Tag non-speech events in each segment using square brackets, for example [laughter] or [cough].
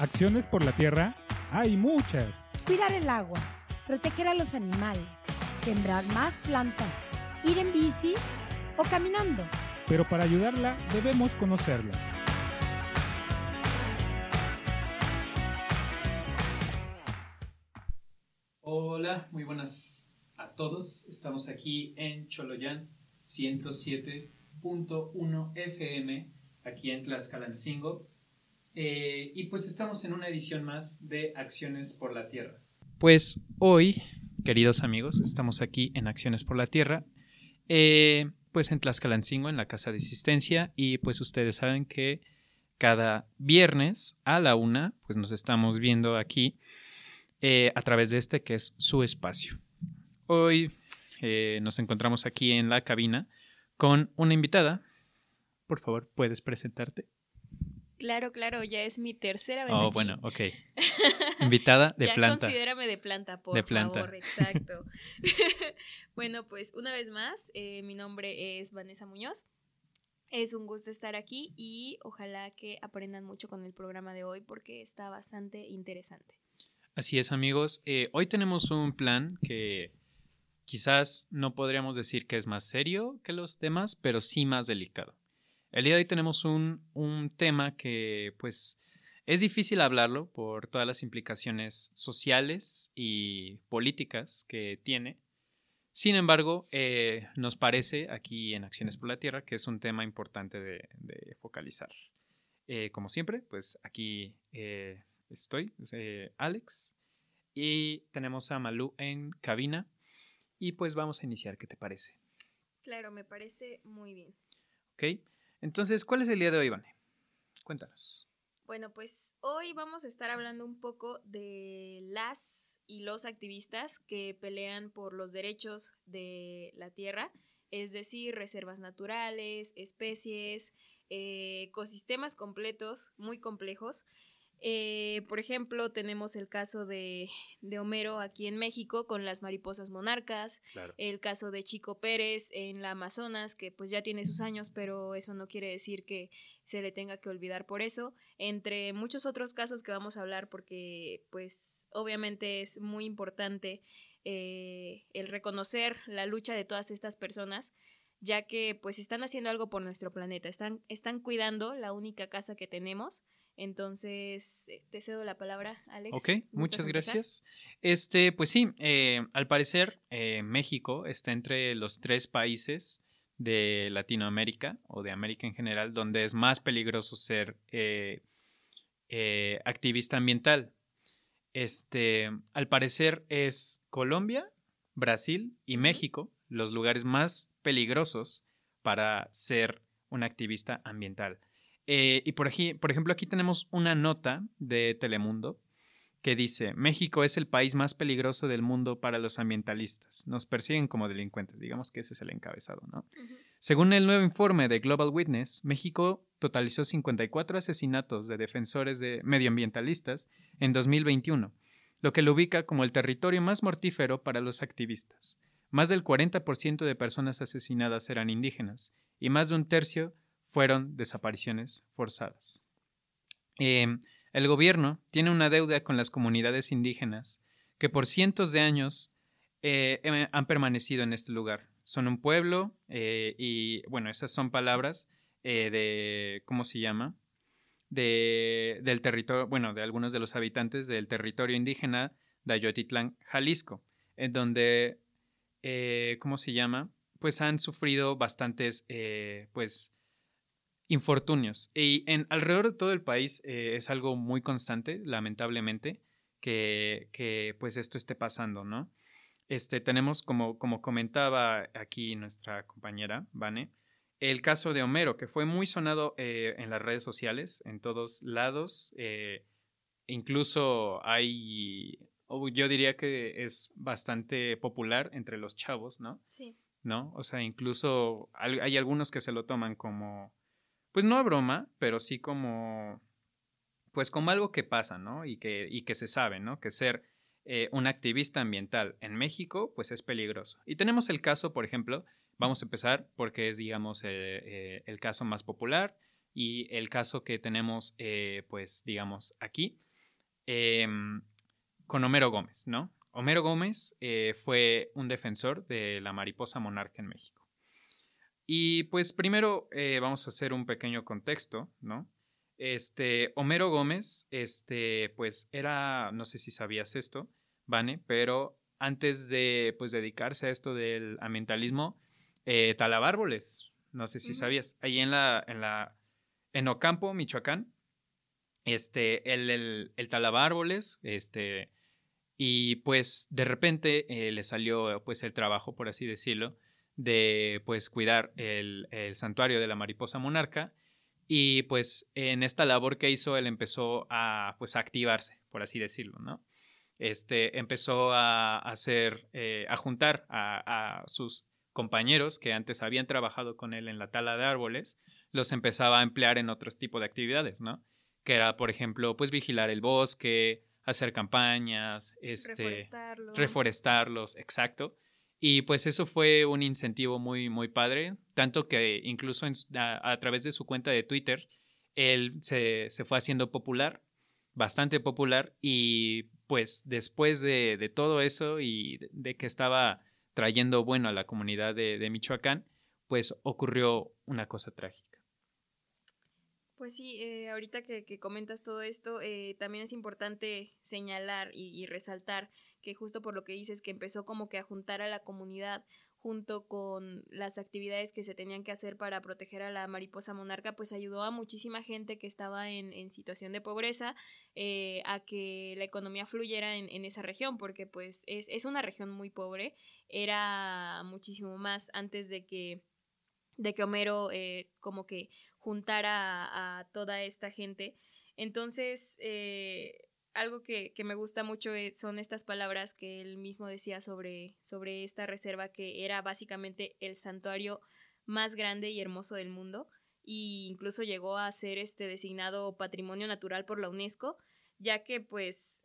Acciones por la tierra hay muchas. Cuidar el agua, proteger a los animales, sembrar más plantas, ir en bici o caminando. Pero para ayudarla debemos conocerla. Hola, muy buenas a todos. Estamos aquí en Choloyán 107.1 FM, aquí en Tlaxcalancingo. Eh, y pues estamos en una edición más de Acciones por la Tierra. Pues hoy, queridos amigos, estamos aquí en Acciones por la Tierra, eh, pues en Tlaxcalancingo, en la Casa de Asistencia, y pues ustedes saben que cada viernes a la una, pues nos estamos viendo aquí eh, a través de este que es su espacio. Hoy nos encontramos aquí en la cabina con una invitada. Por favor, ¿puedes presentarte? Claro, claro, ya es mi tercera vez. Oh, bueno, ok. [laughs] Invitada de ya planta. Considérame de planta, por de planta. favor, [laughs] exacto. [laughs] bueno, pues una vez más, eh, mi nombre es Vanessa Muñoz. Es un gusto estar aquí y ojalá que aprendan mucho con el programa de hoy porque está bastante interesante. Así es, amigos. Eh, hoy tenemos un plan que quizás no podríamos decir que es más serio que los demás, pero sí más delicado. El día de hoy tenemos un, tema que pues es difícil hablarlo por todas las implicaciones sociales y políticas que tiene. Sin embargo, eh, nos parece aquí en Acciones por la Tierra que es un tema importante de, focalizar. Eh, como siempre, pues aquí eh, estoy, Alex, y tenemos a Malú en cabina. Y pues vamos a iniciar, ¿qué te parece? Claro, me parece muy bien. Ok. Entonces, ¿cuál es el día de hoy, Vane? Cuéntanos. Bueno, pues hoy vamos a estar hablando un poco de las y los activistas que pelean por los derechos de la tierra, es decir, reservas naturales, especies, eh, ecosistemas completos, muy complejos, eh, por ejemplo, tenemos el caso de, Homero aquí en México con las mariposas monarcas, el caso de Chico Pérez en la Amazonas, que pues ya tiene sus años, pero eso no quiere decir que se le tenga que olvidar por eso, entre muchos otros casos que vamos a hablar porque pues obviamente es muy importante eh, el reconocer la lucha de todas estas personas ya que pues están haciendo algo por nuestro planeta, están, están cuidando la única casa que tenemos entonces, eh, te cedo la palabra, Alex. Ok, muchas gracias. Este, pues sí, eh, al parecer eh, México está entre los tres países de Latinoamérica o de América en general donde es más peligroso ser activista ambiental. Este, al parecer es Colombia, Brasil y México los lugares más peligrosos para ser un activista ambiental. Eh, y por, aquí, por ejemplo, aquí tenemos una nota de Telemundo que dice, México es el país más peligroso del mundo para los ambientalistas. Nos persiguen como delincuentes. Digamos que ese es el encabezado, ¿no? Según el nuevo informe de Global Witness, México totalizó 54 asesinatos de defensores de medioambientalistas en 2021, lo que lo ubica como el territorio más mortífero para los activistas. Más del 40% de personas asesinadas eran indígenas y más de un tercio fueron desapariciones forzadas. Em, el gobierno tiene una deuda con las comunidades indígenas que por cientos de años eh, em, han permanecido en este lugar. Son un pueblo eh, y, bueno, esas son palabras eh, de, ¿cómo se llama? De, del territorio, bueno, de algunos de los habitantes del territorio indígena de Ayotitlán, Jalisco, en donde, ¿cómo se llama? Pues han sufrido bastantes, pues, infortunios. Y en alrededor de todo el país eh, es algo muy constante, lamentablemente, que, pues esto esté pasando, ¿no? Este, tenemos, como, como comentaba aquí nuestra compañera, Vane, el caso de Homero, que fue muy sonado eh, en las redes sociales, en todos lados. Eh, incluso hay, yo diría que es bastante popular entre los chavos, ¿no? Sí. ¿No? O sea, incluso hay algunos que se lo toman como pues no a broma, pero sí como, pues como algo que pasa, ¿no? Y que, y que se sabe, ¿no? Que ser eh, un activista ambiental en México, pues es peligroso. Y tenemos el caso, por ejemplo, vamos a empezar porque es, digamos, eh, eh, el caso más popular, y el caso que tenemos, pues digamos, aquí, em, con Homero Gómez, ¿no? Homero Gómez fue un defensor de la mariposa monarca en México. Y pues primero eh, vamos a hacer un pequeño contexto, ¿no? Este, Homero Gómez, este, pues era, no sé si sabías esto, Vane, pero antes de, pues, dedicarse a esto del ambientalismo, eh, talaba árboles, no sé si sabías, ahí en la, en la, en Ocampo, Michoacán, este, él, el, el talaba árboles, este, y pues de repente eh, le salió pues el trabajo, por así decirlo, de pues cuidar el, el, santuario de la mariposa monarca y pues en esta labor que hizo él empezó a pues a activarse, por así decirlo, ¿no? Este empezó a hacer, eh, a juntar a, a, sus compañeros que antes habían trabajado con él en la tala de árboles, los empezaba a emplear en otros tipos de actividades, ¿no? Que era, por ejemplo, pues vigilar el bosque, hacer campañas, este, reforestarlos, exacto. Y pues eso fue un incentivo muy, muy padre, tanto que incluso a, través de su cuenta de Twitter, él se, se, fue haciendo popular, bastante popular, y pues después de, de todo eso y de, que estaba trayendo bueno a la comunidad de, de Michoacán, pues ocurrió una cosa trágica. Pues sí, eh, ahorita que, comentas todo esto, eh, también es importante señalar y, resaltar que justo por lo que dices, que empezó como que a juntar a la comunidad junto con las actividades que se tenían que hacer para proteger a la mariposa monarca, pues ayudó a muchísima gente que estaba en, situación de pobreza eh, a que la economía fluyera en, esa región, porque pues es, es, una región muy pobre, era muchísimo más antes de que, de que Homero como que juntar a, toda esta gente. Entonces, eh, algo que, me gusta mucho eh, son estas palabras que él mismo decía sobre, sobre esta reserva, que era básicamente el santuario más grande y hermoso del mundo, e incluso llegó a ser este designado patrimonio natural por la UNESCO, ya que pues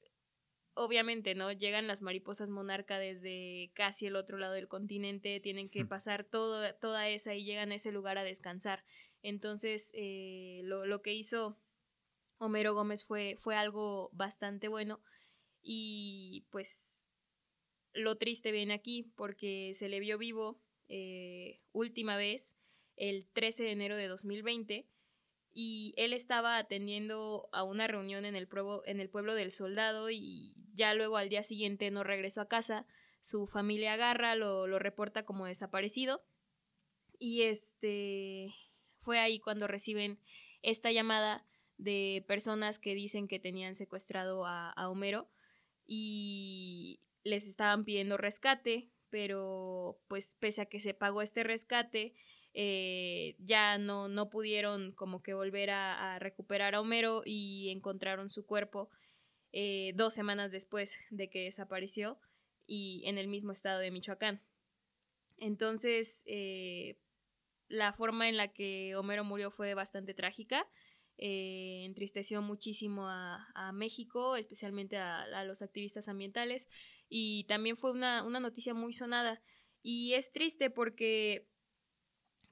obviamente, ¿no? Llegan las mariposas monarca desde casi el otro lado del continente, tienen que pasar todo, toda esa y llegan a ese lugar a descansar. Entonces, eh, lo, lo, que hizo Homero Gómez fue, fue algo bastante bueno y pues lo triste viene aquí porque se le vio vivo eh, última vez el 13 de enero de 2020 y él estaba atendiendo a una reunión en el, pueblo, en el pueblo del soldado y ya luego al día siguiente no regresó a casa, su familia agarra, lo, lo reporta como desaparecido y este fue ahí cuando reciben esta llamada de personas que dicen que tenían secuestrado a, Homero y les estaban pidiendo rescate, pero pues pese a que se pagó este rescate, eh, ya no, no pudieron como que volver a, recuperar a Homero y encontraron su cuerpo eh, dos semanas después de que desapareció y en el mismo estado de Michoacán. Entonces, eh, la forma en la que Homero murió fue bastante trágica. Eh, entristeció muchísimo a, México, especialmente a, los activistas ambientales, y también fue una, noticia muy sonada. Y es triste porque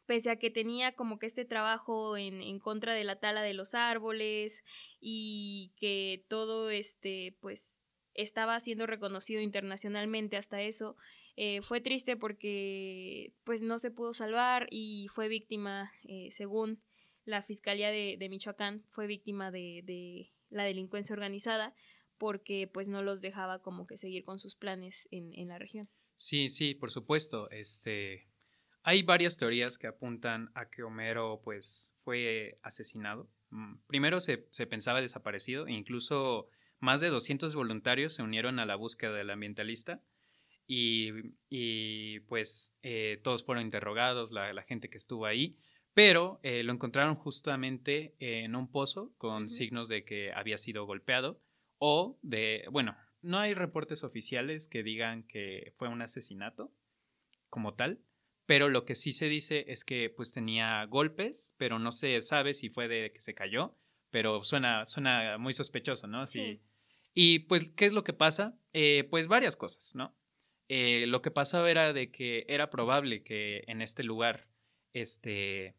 pese a que tenía como que este trabajo en, en, contra de la tala de los árboles y que todo este pues estaba siendo reconocido internacionalmente hasta eso, eh, fue triste porque pues no se pudo salvar y fue víctima, eh, según la Fiscalía de, Michoacán, fue víctima de, la delincuencia organizada porque pues no los dejaba como que seguir con sus planes en, la región. Sí, sí, por supuesto. Este, hay varias teorías que apuntan a que Homero pues fue asesinado. Mm, primero se, se pensaba desaparecido e incluso más de 200 voluntarios se unieron a la búsqueda del ambientalista y, pues eh, todos fueron interrogados, la, gente que estuvo ahí, pero eh, lo encontraron justamente en un pozo con signos de que había sido golpeado o de, bueno, no hay reportes oficiales que digan que fue un asesinato como tal, pero lo que sí se dice es que pues tenía golpes, pero no se sabe si fue de que se cayó, pero suena, suena muy sospechoso, ¿no? Sí. Y pues, ¿qué es lo que pasa? Eh, pues varias cosas, ¿no? Eh, lo que pasaba era de que era probable que en este lugar, este,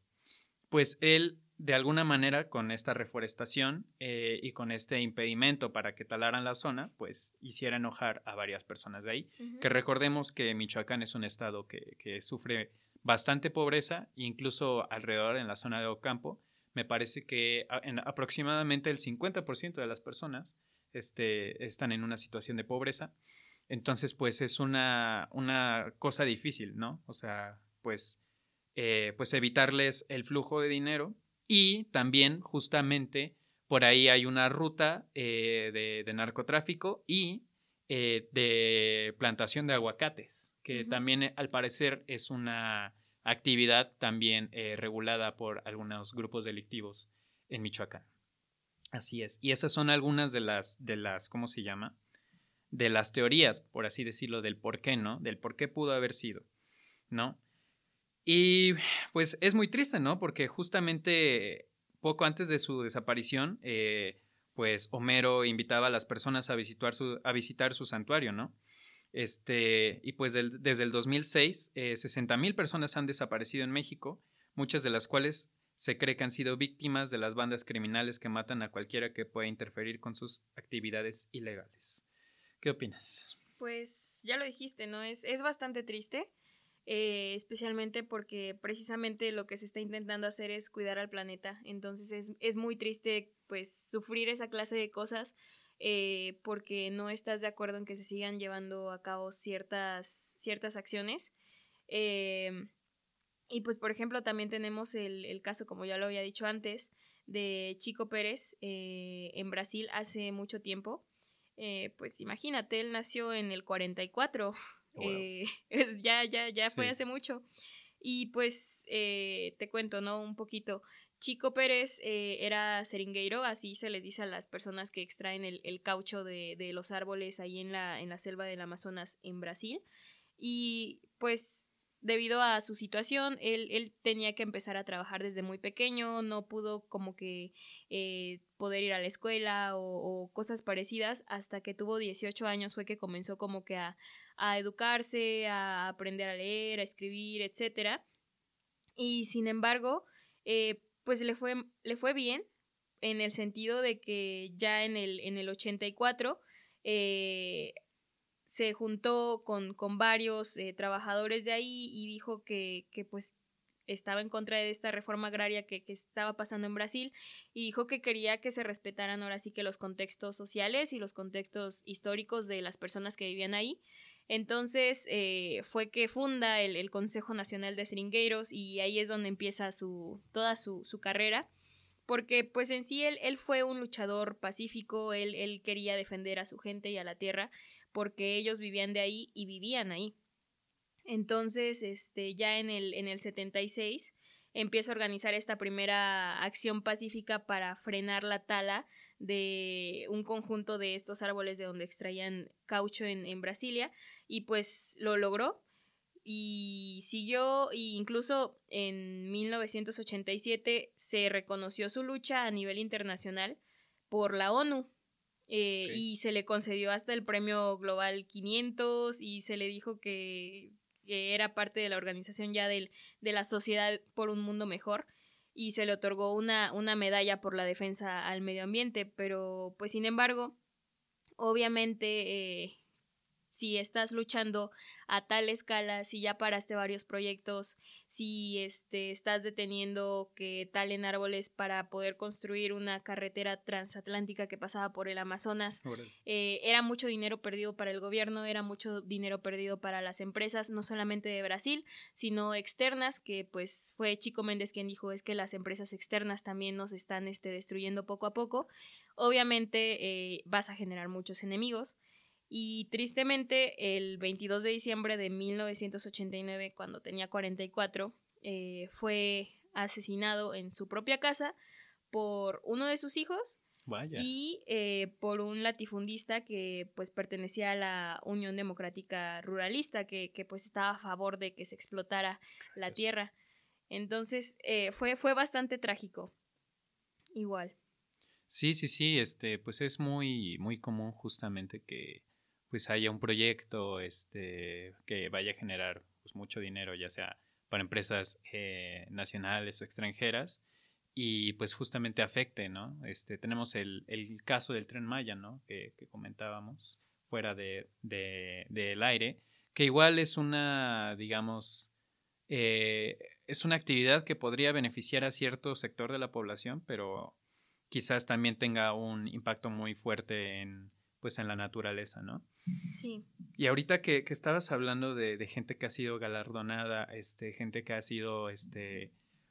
pues él de alguna manera con esta reforestación eh, y con este impedimento para que talaran la zona, pues hiciera enojar a varias personas de ahí. Que recordemos que Michoacán es un estado que, que sufre bastante pobreza, incluso alrededor en la zona de Ocampo, me parece que a- en aproximadamente el 50% de las personas este, están en una situación de pobreza. Entonces, pues es una, una cosa difícil, ¿no? O sea, pues, eh, pues evitarles el flujo de dinero y también justamente por ahí hay una ruta eh, de, de narcotráfico y eh, de plantación de aguacates, que también al parecer es una actividad también regulada por algunos grupos delictivos en Michoacán. Así es. Y esas son algunas de las, de las, ¿cómo se llama? De las teorías, por así decirlo, del por qué, ¿no? Del por qué pudo haber sido, ¿no? Y pues es muy triste, ¿no? Porque justamente poco antes de su desaparición, eh, pues Homero invitaba a las personas a visitar su, a visitar su santuario, ¿no? Este, y pues desde el 2006, eh, 60 mil personas han desaparecido en México, muchas de las cuales se cree que han sido víctimas de las bandas criminales que matan a cualquiera que pueda interferir con sus actividades ilegales. ¿Qué opinas? Pues ya lo dijiste, ¿no? Es, es bastante triste, eh, especialmente porque precisamente lo que se está intentando hacer es cuidar al planeta. Entonces es, es muy triste pues sufrir esa clase de cosas eh, porque no estás de acuerdo en que se sigan llevando a cabo ciertas, ciertas acciones. Eh, y pues por ejemplo también tenemos el, el caso, como ya lo había dicho antes, de Chico Pérez eh, en Brasil hace mucho tiempo. Eh, pues imagínate, él nació en el 44. Eh, [laughs] es, ya, ya, ya fue hace mucho. Y pues eh, te cuento, ¿no? Un poquito. Chico Pérez eh, era seringueiro, así se les dice a las personas que extraen el, el caucho de, de los árboles ahí en la, en la selva del Amazonas en Brasil. Y pues debido a su situación, él, él tenía que empezar a trabajar desde muy pequeño, no pudo como que eh, poder ir a la escuela o, o cosas parecidas, hasta que tuvo 18 años fue que comenzó como que a, a educarse, a aprender a leer, a escribir, etcétera. Y sin embargo, eh, pues le fue, le fue bien en el sentido de que ya en el, en el 84 eh, se juntó con, con varios eh, trabajadores de ahí y dijo que, que pues estaba en contra de esta reforma agraria que, que estaba pasando en Brasil y dijo que quería que se respetaran ahora sí que los contextos sociales y los contextos históricos de las personas que vivían ahí. Entonces eh, fue que funda el, Consejo Nacional de Seringueiros y ahí es donde empieza su, toda su, carrera porque pues en sí él, fue un luchador pacífico, él, él quería defender a su gente y a la tierra porque ellos vivían de ahí y vivían ahí. Entonces, este, ya en el, en el 76 empieza a organizar esta primera acción pacífica para frenar la tala de un conjunto de estos árboles de donde extraían caucho en, en Brasilia y pues lo logró. Y siguió e incluso en 1987 se reconoció su lucha a nivel internacional por la ONU eh, y se le concedió hasta el premio Global 500 y se le dijo que, que era parte de la organización ya del, de la Sociedad por un Mundo Mejor y se le otorgó una, una medalla por la defensa al medio ambiente, pero pues sin embargo, obviamente eh, si estás luchando a tal escala, si ya paraste varios proyectos, si este, estás deteniendo que talen árboles para poder construir una carretera transatlántica que pasaba por el Amazonas, eh, era mucho dinero perdido para el gobierno, era mucho dinero perdido para las empresas, no solamente de Brasil, sino externas, que pues fue Chico Méndez quien dijo es que las empresas externas también nos están este, destruyendo poco a poco. Obviamente eh, vas a generar muchos enemigos. Y tristemente, el 22 de diciembre de 1989, cuando tenía 44, eh, fue asesinado en su propia casa por uno de sus hijos Vaya. y eh, por un latifundista que pues pertenecía a la Unión Democrática Ruralista, que, que, pues estaba a favor de que se explotara la tierra. Entonces eh, fue, fue bastante trágico. Igual. Sí, sí, sí, este, pues es muy, muy común justamente que pues haya un proyecto este, que vaya a generar pues, mucho dinero, ya sea para empresas eh, nacionales o extranjeras, y pues justamente afecte, ¿no? Este, tenemos el, el caso del tren Maya, ¿no? Que, comentábamos fuera de, de, del aire, que igual es una, digamos, eh, es una actividad que podría beneficiar a cierto sector de la población, pero quizás también tenga un impacto muy fuerte en, pues, en la naturaleza, ¿no? Sí. Y ahorita que, que estabas hablando de, de, gente que ha sido galardonada, este, gente que ha sido, este,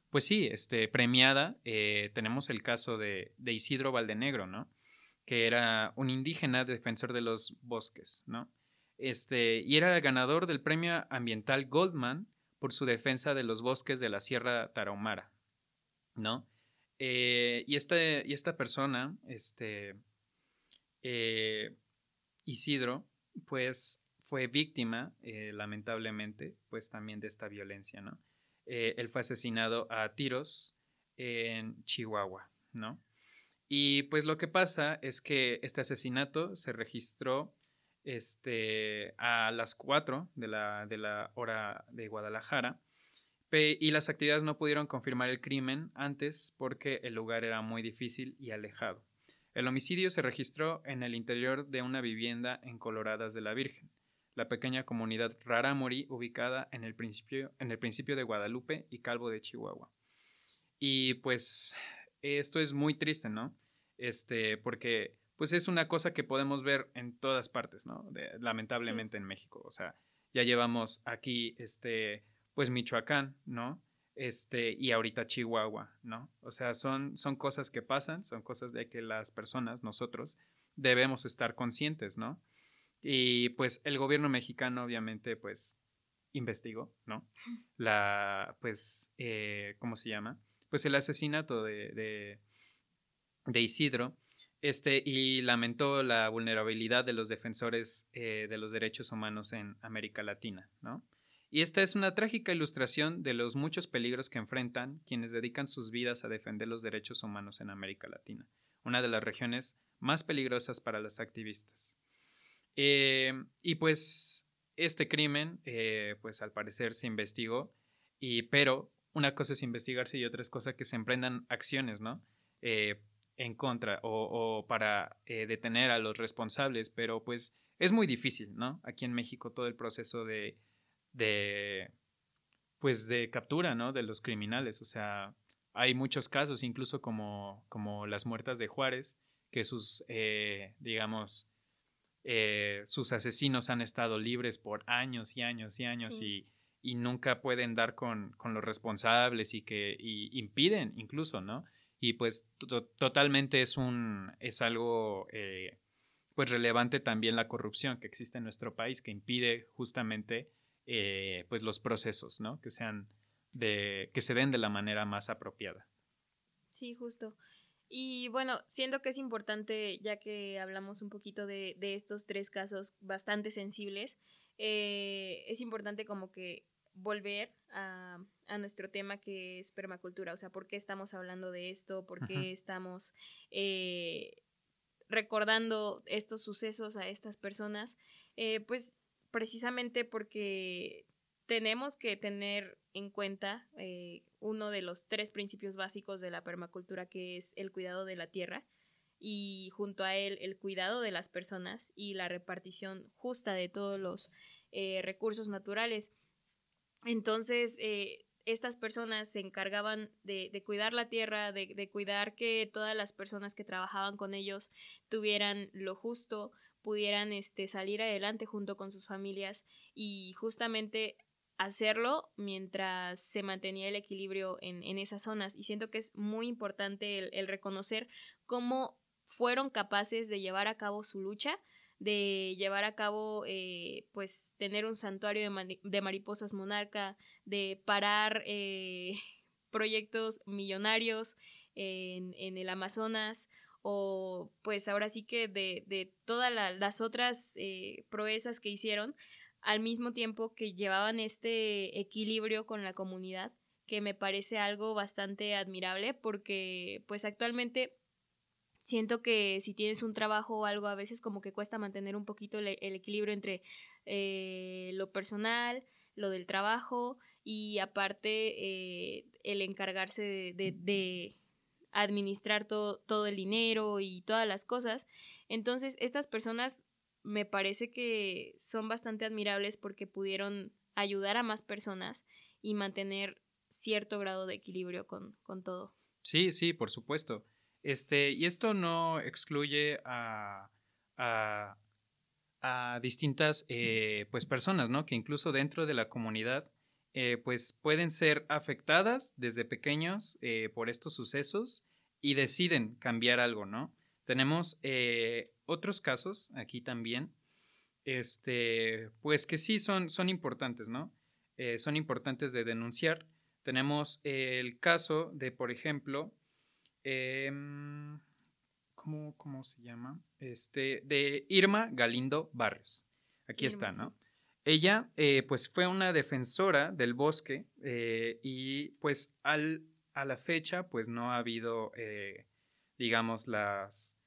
pues sí, este, premiada, eh, tenemos el caso de, de, Isidro Valdenegro, ¿no? Que era un indígena defensor de los bosques, ¿no? Este, y era el ganador del premio ambiental Goldman por su defensa de los bosques de la Sierra Tarahumara, ¿no? Eh, y, este, y esta persona, este, eh, Isidro, pues fue víctima, eh, lamentablemente, pues también de esta violencia, ¿no? Eh, él fue asesinado a tiros en Chihuahua, ¿no? Y pues lo que pasa es que este asesinato se registró este, a las 4 de la, de la hora de Guadalajara y las actividades no pudieron confirmar el crimen antes porque el lugar era muy difícil y alejado. El homicidio se registró en el interior de una vivienda en Coloradas de la Virgen, la pequeña comunidad Raramuri ubicada en el principio, en el principio de Guadalupe y Calvo de Chihuahua. Y pues esto es muy triste, ¿no? Este, porque pues es una cosa que podemos ver en todas partes, ¿no? De, lamentablemente sí. en México. O sea, ya llevamos aquí, este, pues Michoacán, ¿no? Este, y ahorita Chihuahua, ¿no? O sea, son, son cosas que pasan, son cosas de que las personas, nosotros, debemos estar conscientes, ¿no? Y pues el gobierno mexicano obviamente pues investigó, ¿no? La, pues, eh, ¿cómo se llama? Pues el asesinato de, de, Isidro, este, y lamentó la vulnerabilidad de los defensores eh, de los derechos humanos en América Latina, ¿no? Y esta es una trágica ilustración de los muchos peligros que enfrentan quienes dedican sus vidas a defender los derechos humanos en América Latina, una de las regiones más peligrosas para los activistas. Eh, y pues este crimen, eh, pues al parecer se investigó, y, pero una cosa es investigarse y otra es cosa que se emprendan acciones, ¿no? Eh, en contra o, o para detener a los responsables, pero pues es muy difícil, ¿no? Aquí en México todo el proceso de de pues de captura, ¿no? De los criminales. O sea, hay muchos casos, incluso como, como las muertas de Juárez, que sus, eh, digamos, eh, sus asesinos han estado libres por años y años y años sí. y, y, nunca pueden dar con, con, los responsables y que y impiden incluso, ¿no? Y pues totalmente es un, es algo, eh, pues relevante también la corrupción que existe en nuestro país, que impide justamente eh, pues los procesos, ¿no? Que sean de, que se den de la manera más apropiada. Sí, justo. Y bueno, siento que es importante, ya que hablamos un poquito de, de estos tres casos bastante sensibles, eh, es importante como que volver a, a, nuestro tema que es permacultura, o sea, ¿por qué estamos hablando de esto? ¿Por qué estamos eh, recordando estos sucesos a estas personas? Eh, pues precisamente porque tenemos que tener en cuenta eh, uno de los tres principios básicos de la permacultura, que es el cuidado de la tierra, y junto a él el cuidado de las personas y la repartición justa de todos los eh, recursos naturales. Entonces, eh, estas personas se encargaban de, cuidar la tierra, de, cuidar que todas las personas que trabajaban con ellos tuvieran lo justo, pudieran este, salir adelante junto con sus familias y justamente hacerlo mientras se mantenía el equilibrio en, en esas zonas. Y siento que es muy importante el, reconocer cómo fueron capaces de llevar a cabo su lucha, de llevar a cabo, eh, pues, tener un santuario de, de mariposas monarca, de parar eh, [laughs] proyectos millonarios en, en el Amazonas o pues ahora sí que de, de todas la, las otras eh, proezas que hicieron, al mismo tiempo que llevaban este equilibrio con la comunidad, que me parece algo bastante admirable porque pues actualmente siento que si tienes un trabajo o algo a veces como que cuesta mantener un poquito el, equilibrio entre eh, lo personal, lo del trabajo y aparte eh, el encargarse de administrar todo, todo el dinero y todas las cosas. Entonces, estas personas me parece que son bastante admirables porque pudieron ayudar a más personas y mantener cierto grado de equilibrio con, con todo. Sí, sí, por supuesto. Este, y esto no excluye a, a, a distintas eh, pues, personas, ¿no? Que incluso dentro de la comunidad eh, pues pueden ser afectadas desde pequeños eh, por estos sucesos y deciden cambiar algo, ¿no? Tenemos otros casos aquí también, este, pues que sí son, son importantes, ¿no? son importantes de denunciar. Tenemos el caso de, por ejemplo, em, ¿cómo, se llama? Este, de Irma Galindo Barrios. Aquí está, ¿no? Ella, eh, pues, fue una defensora del bosque eh, y, pues, al, a la fecha, pues, no ha habido, eh, digamos, las,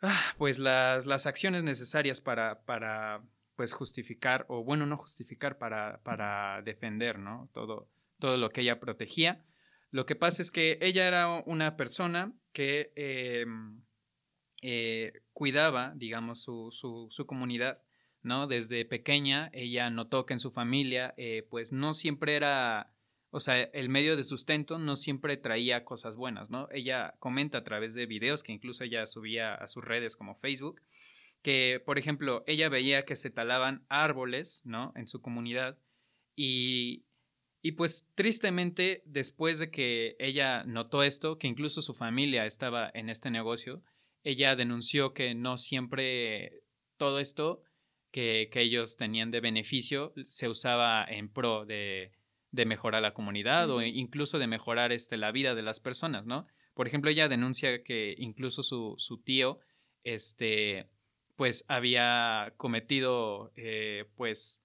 ah, pues, las, las acciones necesarias para, para, pues, justificar, o bueno, no justificar, para, para defender, ¿no? Todo, todo lo que ella protegía. Lo que pasa es que ella era una persona que em, cuidaba, digamos, su, su, comunidad, ¿no? Desde pequeña ella notó que en su familia, eh, pues no siempre era, o sea, el medio de sustento no siempre traía cosas buenas, ¿no? Ella comenta a través de videos que incluso ella subía a sus redes como Facebook, que, por ejemplo, ella veía que se talaban árboles, ¿no? En su comunidad y y pues tristemente, después de que ella notó esto, que incluso su familia estaba en este negocio, ella denunció que no siempre todo esto que, ellos tenían de beneficio se usaba en pro de, mejorar la comunidad o incluso de mejorar este, la vida de las personas, ¿no? Por ejemplo, ella denuncia que incluso su, su tío, este, pues había cometido, eh, pues,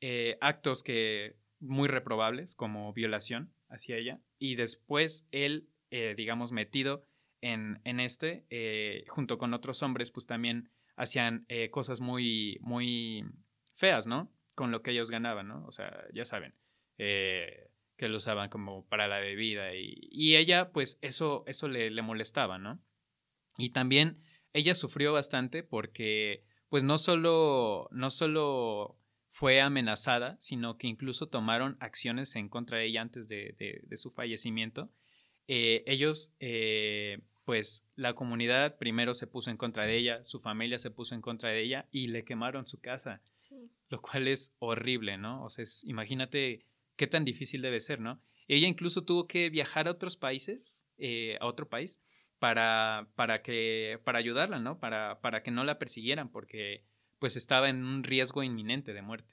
eh, actos que muy reprobables, como violación hacia ella, y después él, eh, digamos, metido en, en este, junto con otros hombres, pues también hacían eh, cosas muy, muy feas, ¿no? Con lo que ellos ganaban, ¿no? O sea, ya saben, que lo usaban como para la bebida y, y ella, pues eso, eso le, le molestaba, ¿no? Y también ella sufrió bastante porque, pues no solo, no solo fue amenazada, sino que incluso tomaron acciones en contra de ella antes de, su fallecimiento. Eh, ellos, eh, pues la comunidad primero se puso en contra de ella, su familia se puso en contra de ella y le quemaron su casa, lo cual es horrible, ¿no? O sea, imagínate qué tan difícil debe ser, ¿no? Ella incluso tuvo que viajar a otros países, eh, a otro país, para, para, que, para ayudarla, ¿no? Para, para que no la persiguieran, porque pues estaba en un riesgo inminente de muerte.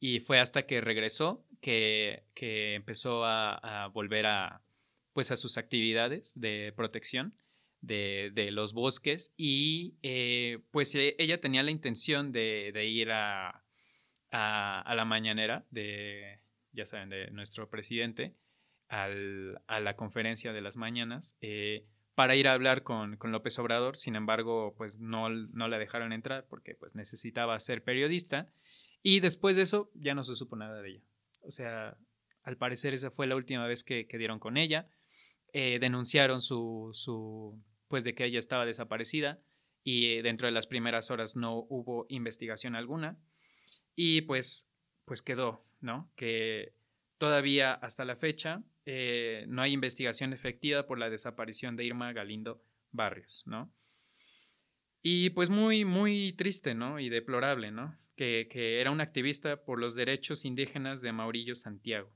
Y fue hasta que regresó que, empezó a, volver a, pues a sus actividades de protección de, los bosques y eh, pues e, ella tenía la intención de, ir a, a, la mañanera de, ya saben, de nuestro presidente, a la conferencia de las mañanas. Eh, para ir a hablar con, López Obrador, sin embargo, pues no, no la dejaron entrar porque pues necesitaba ser periodista y después de eso ya no se supo nada de ella. O sea, al parecer esa fue la última vez que, dieron con ella. Eh, denunciaron su, su, pues de que ella estaba desaparecida y eh, dentro de las primeras horas no hubo investigación alguna y pues, pues quedó, ¿no? Que todavía hasta la fecha eh, no hay investigación efectiva por la desaparición de Irma Galindo Barrios, ¿no? Y pues muy, muy triste, ¿no? Y deplorable, ¿no? Que, era una activista por los derechos indígenas de Maurillo Santiago.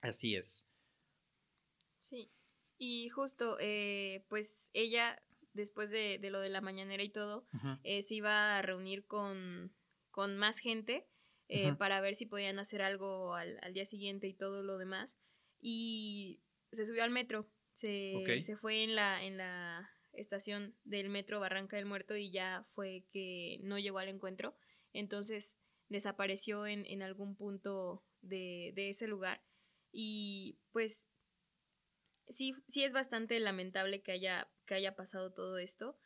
Así es. Sí. Y justo, eh, pues ella, después de, lo de la mañanera y todo, eh, se iba a reunir con, con más gente para ver si podían hacer algo al, al, día siguiente y todo lo demás y se subió al metro. Se, se fue en la, en la estación del metro Barranca del Muerto y ya fue que no llegó al encuentro. Entonces desapareció en, en algún punto de, de, ese lugar. Y pues sí, sí es bastante lamentable que haya, que haya pasado todo esto.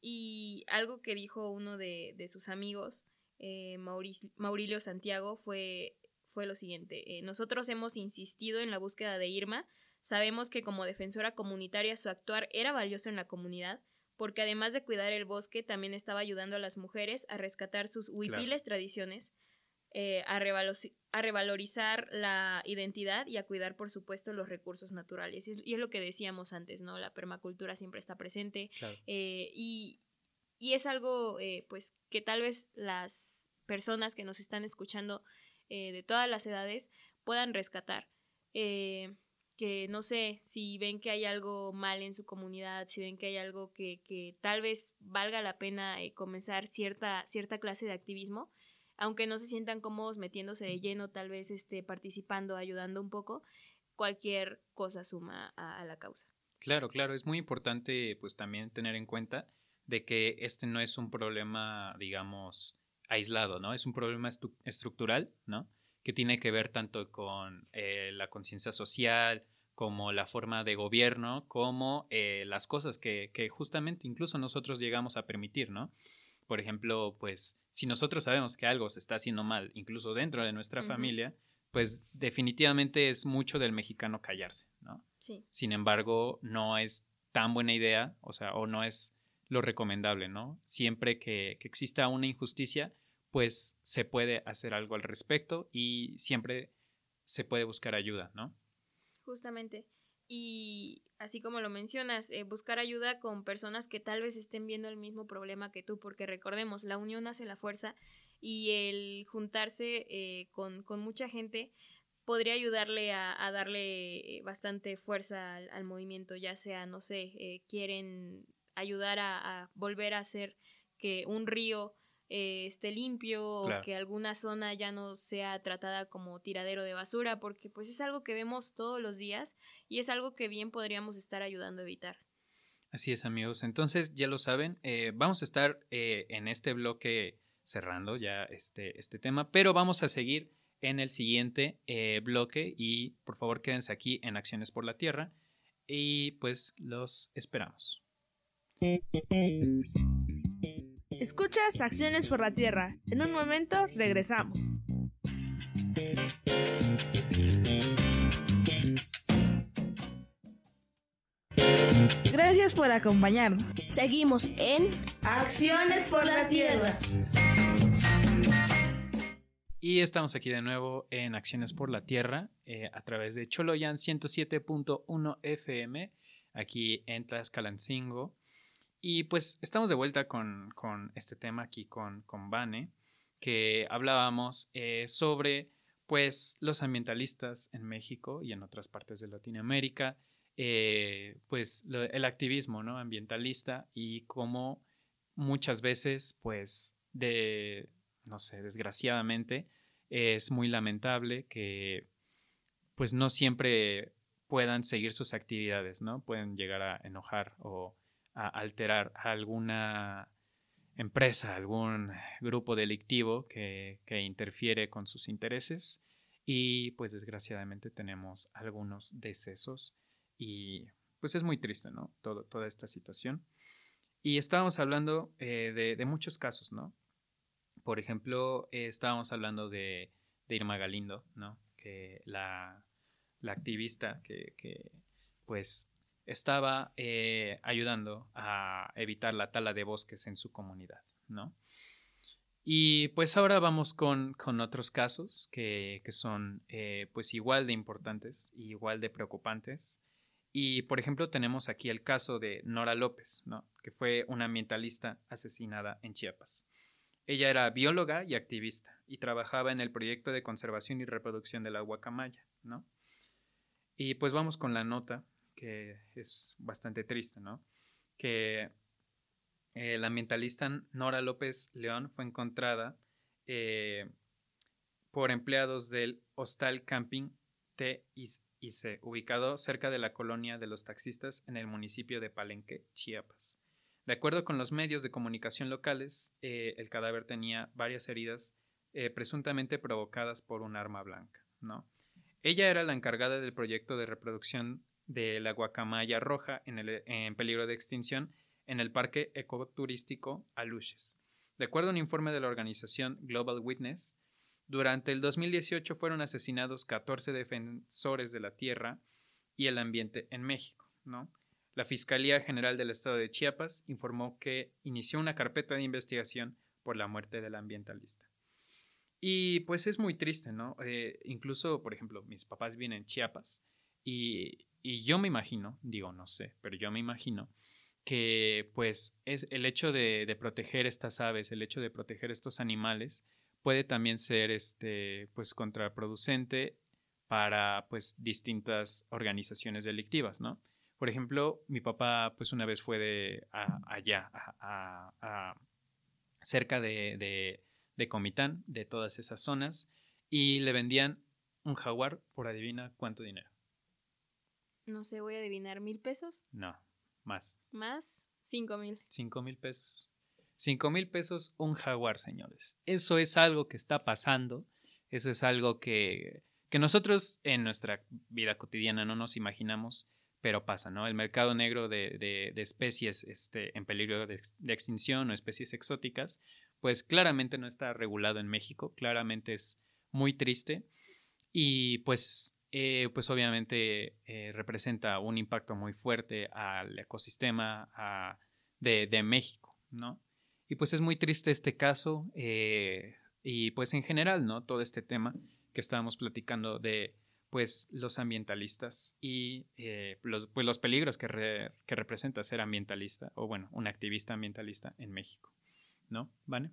Y algo que dijo uno de, de sus amigos, eh, Maurilio Santiago, fue fue lo siguiente. Eh, nosotros hemos insistido en la búsqueda de Irma Sabemos que como defensora comunitaria su actuar era valioso en la comunidad, porque además de cuidar el bosque, también estaba ayudando a las mujeres a rescatar sus huipiles tradiciones, eh, a, revalorizar la identidad y a cuidar, por supuesto, los recursos naturales. Y es, lo que decíamos antes, ¿no? La permacultura siempre está presente. Eh, y, es algo, eh, pues, que tal vez las personas que nos están escuchando de todas las edades puedan rescatar que no sé, si ven que hay algo mal en su comunidad, si ven que hay algo que, que tal vez valga la pena eh, comenzar cierta, cierta clase de activismo, aunque no se sientan cómodos metiéndose de lleno, tal vez este, participando, ayudando un poco, cualquier cosa suma a, la causa. Claro, claro, es muy importante pues también tener en cuenta de que este no es un problema, digamos, aislado, ¿no? Es un problema estructural, ¿no? que tiene que ver tanto con eh, la conciencia social, como la forma de gobierno, como eh, las cosas que, justamente incluso nosotros llegamos a permitir, ¿no? Por ejemplo, pues si nosotros sabemos que algo se está haciendo mal, incluso dentro de nuestra familia, pues definitivamente es mucho del mexicano callarse, ¿no? Sí. Sin embargo, no es tan buena idea, o sea, o no es lo recomendable, ¿no? Siempre que, que exista una injusticia, pues se puede hacer algo al respecto y siempre se puede buscar ayuda, ¿no? Justamente. Y así como lo mencionas, eh, buscar ayuda con personas que tal vez estén viendo el mismo problema que tú, porque recordemos, la unión hace la fuerza y el juntarse eh, con, mucha gente podría ayudarle a, darle eh, bastante fuerza al, movimiento, ya sea, no sé, quieren ayudar a, a volver a hacer que un río eh, esté limpio o que alguna zona ya no sea tratada como tiradero de basura, porque pues es algo que vemos todos los días y es algo que bien podríamos estar ayudando a evitar. Así es amigos, entonces ya lo saben, eh, vamos a estar eh, en este bloque cerrando ya este, este tema, pero vamos a seguir en el siguiente bloque y por favor quédense aquí en Acciones por la Tierra y pues los esperamos. [laughs] Escuchas Acciones por la Tierra. En un momento regresamos. Gracias por acompañarnos. Seguimos en Acciones por la Tierra. Y estamos aquí de nuevo en Acciones por la Tierra eh, a través de Choloyan 107.1 FM aquí en Tlaxcalancingo. Y pues estamos de vuelta con, este tema aquí con, con Vane, que hablábamos eh, sobre pues los ambientalistas en México y en otras partes de Latinoamérica, eh, pues el activismo ¿no? ambientalista y cómo muchas veces pues de, no sé, desgraciadamente es muy lamentable que pues no siempre puedan seguir sus actividades, ¿no? Pueden llegar a enojar o a alterar alguna empresa, algún grupo delictivo que, interfiere con sus intereses y pues desgraciadamente tenemos algunos decesos y pues es muy triste, ¿no? Todo, toda esta situación. Y estábamos hablando eh, de, muchos casos, ¿no? Por ejemplo, eh, estábamos hablando de, Irma Galindo, ¿no? Que la, activista que, que, pues estaba eh, ayudando a evitar la tala de bosques en su comunidad, ¿no? Y pues ahora vamos con, otros casos que, son eh, pues igual de importantes, igual de preocupantes. Y por ejemplo tenemos aquí el caso de Nora López, ¿no? que fue una ambientalista asesinada en Chiapas. Ella era bióloga y activista y trabajaba en el proyecto de conservación y reproducción de la guacamaya, ¿no? Y pues vamos con la nota que es bastante triste, ¿no? Que eh, la ambientalista Nora López León fue encontrada eh, por empleados del Hostal Camping TIC, ubicado cerca de la colonia de los taxistas en el municipio de Palenque, Chiapas. De acuerdo con los medios de comunicación locales, eh, el cadáver tenía varias heridas presuntamente provocadas por un arma blanca, ¿no? Ella era la encargada del proyecto de reproducción de la guacamaya roja en, el, en peligro de extinción en el parque ecoturístico Aluches. De acuerdo a un informe de la organización Global Witness, durante el 2018 fueron asesinados 14 defensores de la tierra y el ambiente en México, ¿no? La Fiscalía General del Estado de Chiapas informó que inició una carpeta de investigación por la muerte del ambientalista. Y pues es muy triste, ¿no? Eh, incluso, por ejemplo, mis papás vienen en Chiapas y, y, yo me imagino, digo, no sé, pero yo me imagino que pues es el hecho de, proteger estas aves, el hecho de proteger estos animales, puede también ser este, pues contraproducente para pues distintas organizaciones delictivas, ¿no? Por ejemplo, mi papá pues una vez fue de allá, a, cerca de, de, de Comitán, de todas esas zonas, y le vendían un jaguar por adivina cuánto dinero. No sé, voy a adivinar mil pesos. No, más. Más, cinco mil. Cinco mil pesos. Cinco mil pesos un jaguar, señores. Eso es algo que está pasando. Eso es algo que, que nosotros en nuestra vida cotidiana no nos imaginamos, pero pasa, ¿no? El mercado negro de, de, de especies este, en peligro de, de, extinción o especies exóticas, pues claramente no está regulado en México, claramente es muy triste y pues eh, pues obviamente eh, representa un impacto muy fuerte al ecosistema de, México, ¿no? Y pues es muy triste este caso eh, y pues en general, ¿no? Todo este tema que estábamos platicando de pues los ambientalistas y los, pues, los peligros que, que representa ser ambientalista o bueno, un activista ambientalista en México, ¿no? ¿Vale?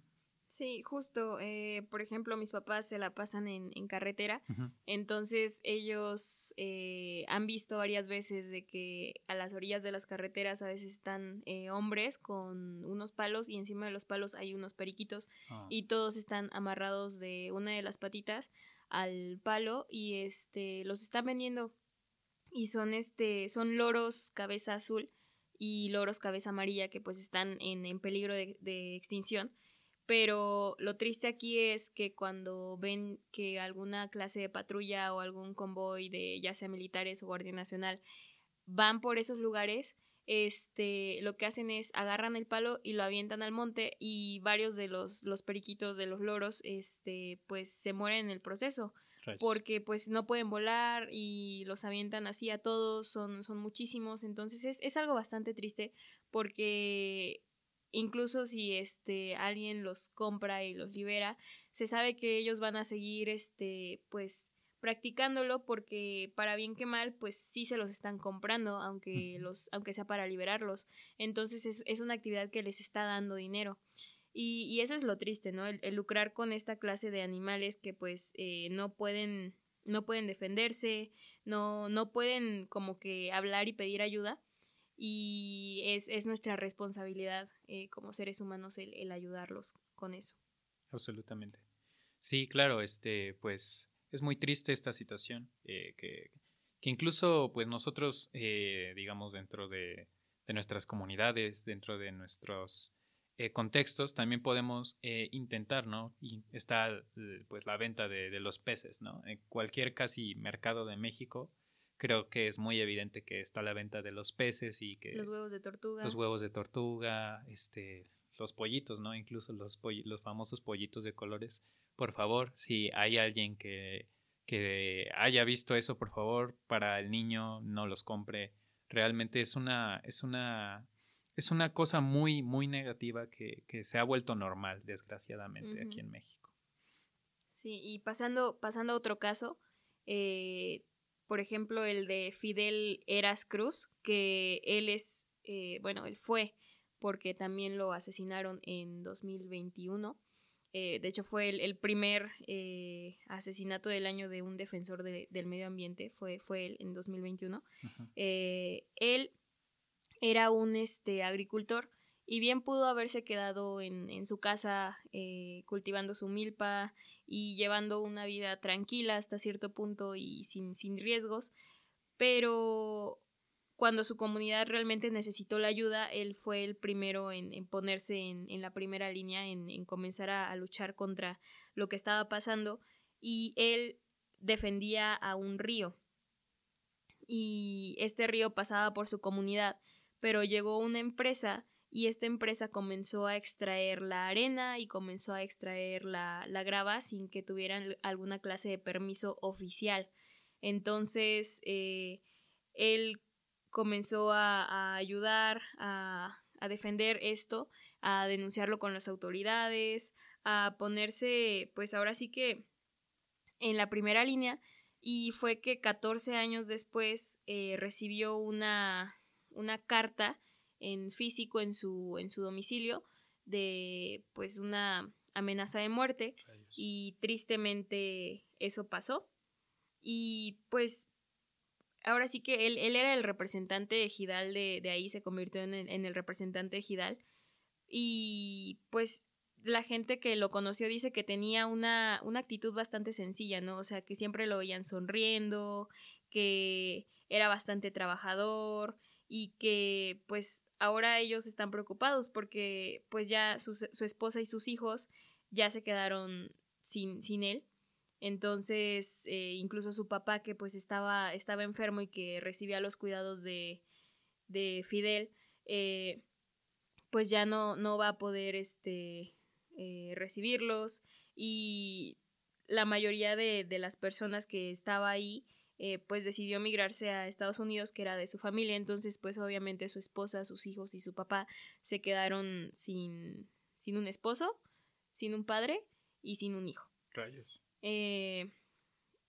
Sí, justo, eh, por ejemplo, mis papás se la pasan en, en carretera, uh -huh. entonces ellos eh, han visto varias veces de que a las orillas de las carreteras a veces están eh, hombres con unos palos y encima de los palos hay unos periquitos oh. y todos están amarrados de una de las patitas al palo y este los están vendiendo y son este son loros cabeza azul y loros cabeza amarilla que pues están en, en peligro de, de extinción pero lo triste aquí es que cuando ven que alguna clase de patrulla o algún convoy de ya sea militares o guardia nacional van por esos lugares, este, lo que hacen es agarran el palo y lo avientan al monte y varios de los, los periquitos de los loros, este, pues se mueren en el proceso. Right. Porque pues no pueden volar y los avientan así a todos, son, son muchísimos. Entonces es, es algo bastante triste porque incluso si este alguien los compra y los libera, se sabe que ellos van a seguir este pues practicándolo porque para bien que mal pues sí se los están comprando aunque los aunque sea para liberarlos. Entonces es, es una actividad que les está dando dinero. Y, y eso es lo triste no el, el, lucrar con esta clase de animales que pues eh, no pueden no pueden defenderse no no pueden como que hablar y pedir ayuda y es, es nuestra responsabilidad eh, como seres humanos el, el, ayudarlos con eso. Absolutamente. Sí, claro, este, pues es muy triste esta situación, eh, que, que, incluso pues nosotros, eh, digamos, dentro de, de, nuestras comunidades, dentro de nuestros contextos, también podemos intentar, ¿no? Y está pues la venta de, de los peces, ¿no? En cualquier casi mercado de México, creo que es muy evidente que está la venta de los peces y que los huevos de tortuga. los huevos de tortuga este los pollitos no incluso los poll los famosos pollitos de colores. Por favor si hay alguien que que haya visto eso por favor para el niño no los compre. Realmente es una es una es una cosa muy muy negativa que, que se ha vuelto normal desgraciadamente uh -huh. aquí en México. Sí y pasando pasando a otro caso eh, por ejemplo, el de Fidel Eras Cruz, que él es, eh, bueno, él fue, porque también lo asesinaron en 2021. Eh, de hecho, fue el, el primer eh, asesinato del año de un defensor de, del medio ambiente, fue, fue él en 2021. Uh -huh. él era un este, agricultor y bien pudo haberse quedado en, en su casa cultivando su milpa y llevando una vida tranquila hasta cierto punto y sin, sin riesgos, pero cuando su comunidad realmente necesitó la ayuda, él fue el primero en, ponerse en, en, la primera línea, en, en comenzar a, a, luchar contra lo que estaba pasando y él defendía a un río. Y este río pasaba por su comunidad, pero llegó una empresa y esta empresa comenzó a extraer la arena y comenzó a extraer la, la grava sin que tuvieran alguna clase de permiso oficial. Entonces, eh, él comenzó a, ayudar, a, a, defender esto, a denunciarlo con las autoridades, a ponerse, pues ahora sí que en la primera línea, y fue que 14 años después eh, recibió una, una carta en físico en su, en su domicilio de pues una amenaza de muerte y tristemente eso pasó y pues ahora sí que él, él era el representante ejidal de, de ahí, se convirtió en el, en el representante ejidal. Y pues la gente que lo conoció dice que tenía una, una actitud bastante sencilla, ¿no? O sea, que siempre lo veían sonriendo, que era bastante trabajador y que pues ahora ellos están preocupados porque pues ya su, su esposa y sus hijos ya se quedaron sin, sin él entonces, eh, incluso su papá, que pues estaba, estaba enfermo y que recibía los cuidados de, de Fidel, eh, pues ya no, no va a poder este, eh, recibirlos. Y la mayoría de, de, las personas que estaba ahí, pues decidió migrarse a Estados Unidos, que era de su familia. Entonces, pues obviamente su esposa, sus hijos y su papá se quedaron sin, sin un esposo, sin un padre y sin un hijo. Rayos. Eh,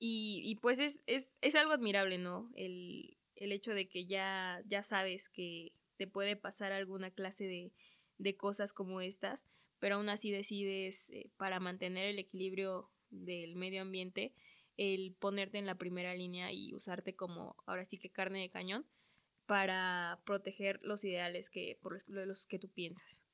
y, pues es, es, es, algo admirable, ¿no? El, el, hecho de que ya, ya sabes que te puede pasar alguna clase de, de cosas como estas, pero aún así decides, eh, para mantener el equilibrio del medio ambiente, el ponerte en la primera línea y usarte como, ahora sí que carne de cañón, para proteger los ideales que, por los, los que tú piensas.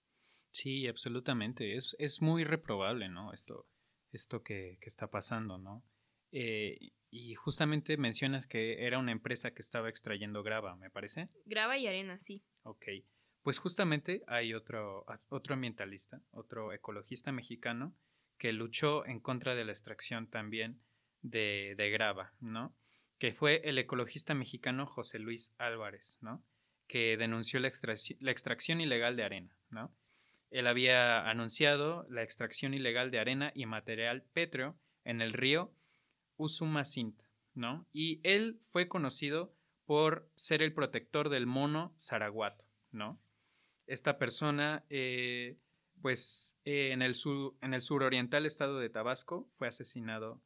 Sí, absolutamente. Es, es muy reprobable, ¿no? Esto, esto que, está pasando, ¿no? Eh, y justamente mencionas que era una empresa que estaba extrayendo grava, ¿me parece? Grava y arena, sí. Ok. Pues justamente hay otro, otro ambientalista, otro ecologista mexicano, que luchó en contra de la extracción también de, grava, ¿no? Que fue el ecologista mexicano José Luis Álvarez, ¿no? Que denunció la, la extracción ilegal de arena, ¿no? Él había anunciado la extracción ilegal de arena y material pétreo en el río Usumacinta, ¿no? Y él fue conocido por ser el protector del mono zaraguato, ¿no? Esta persona, eh, pues eh, en, el sur, en el suroriental estado de Tabasco, fue asesinado,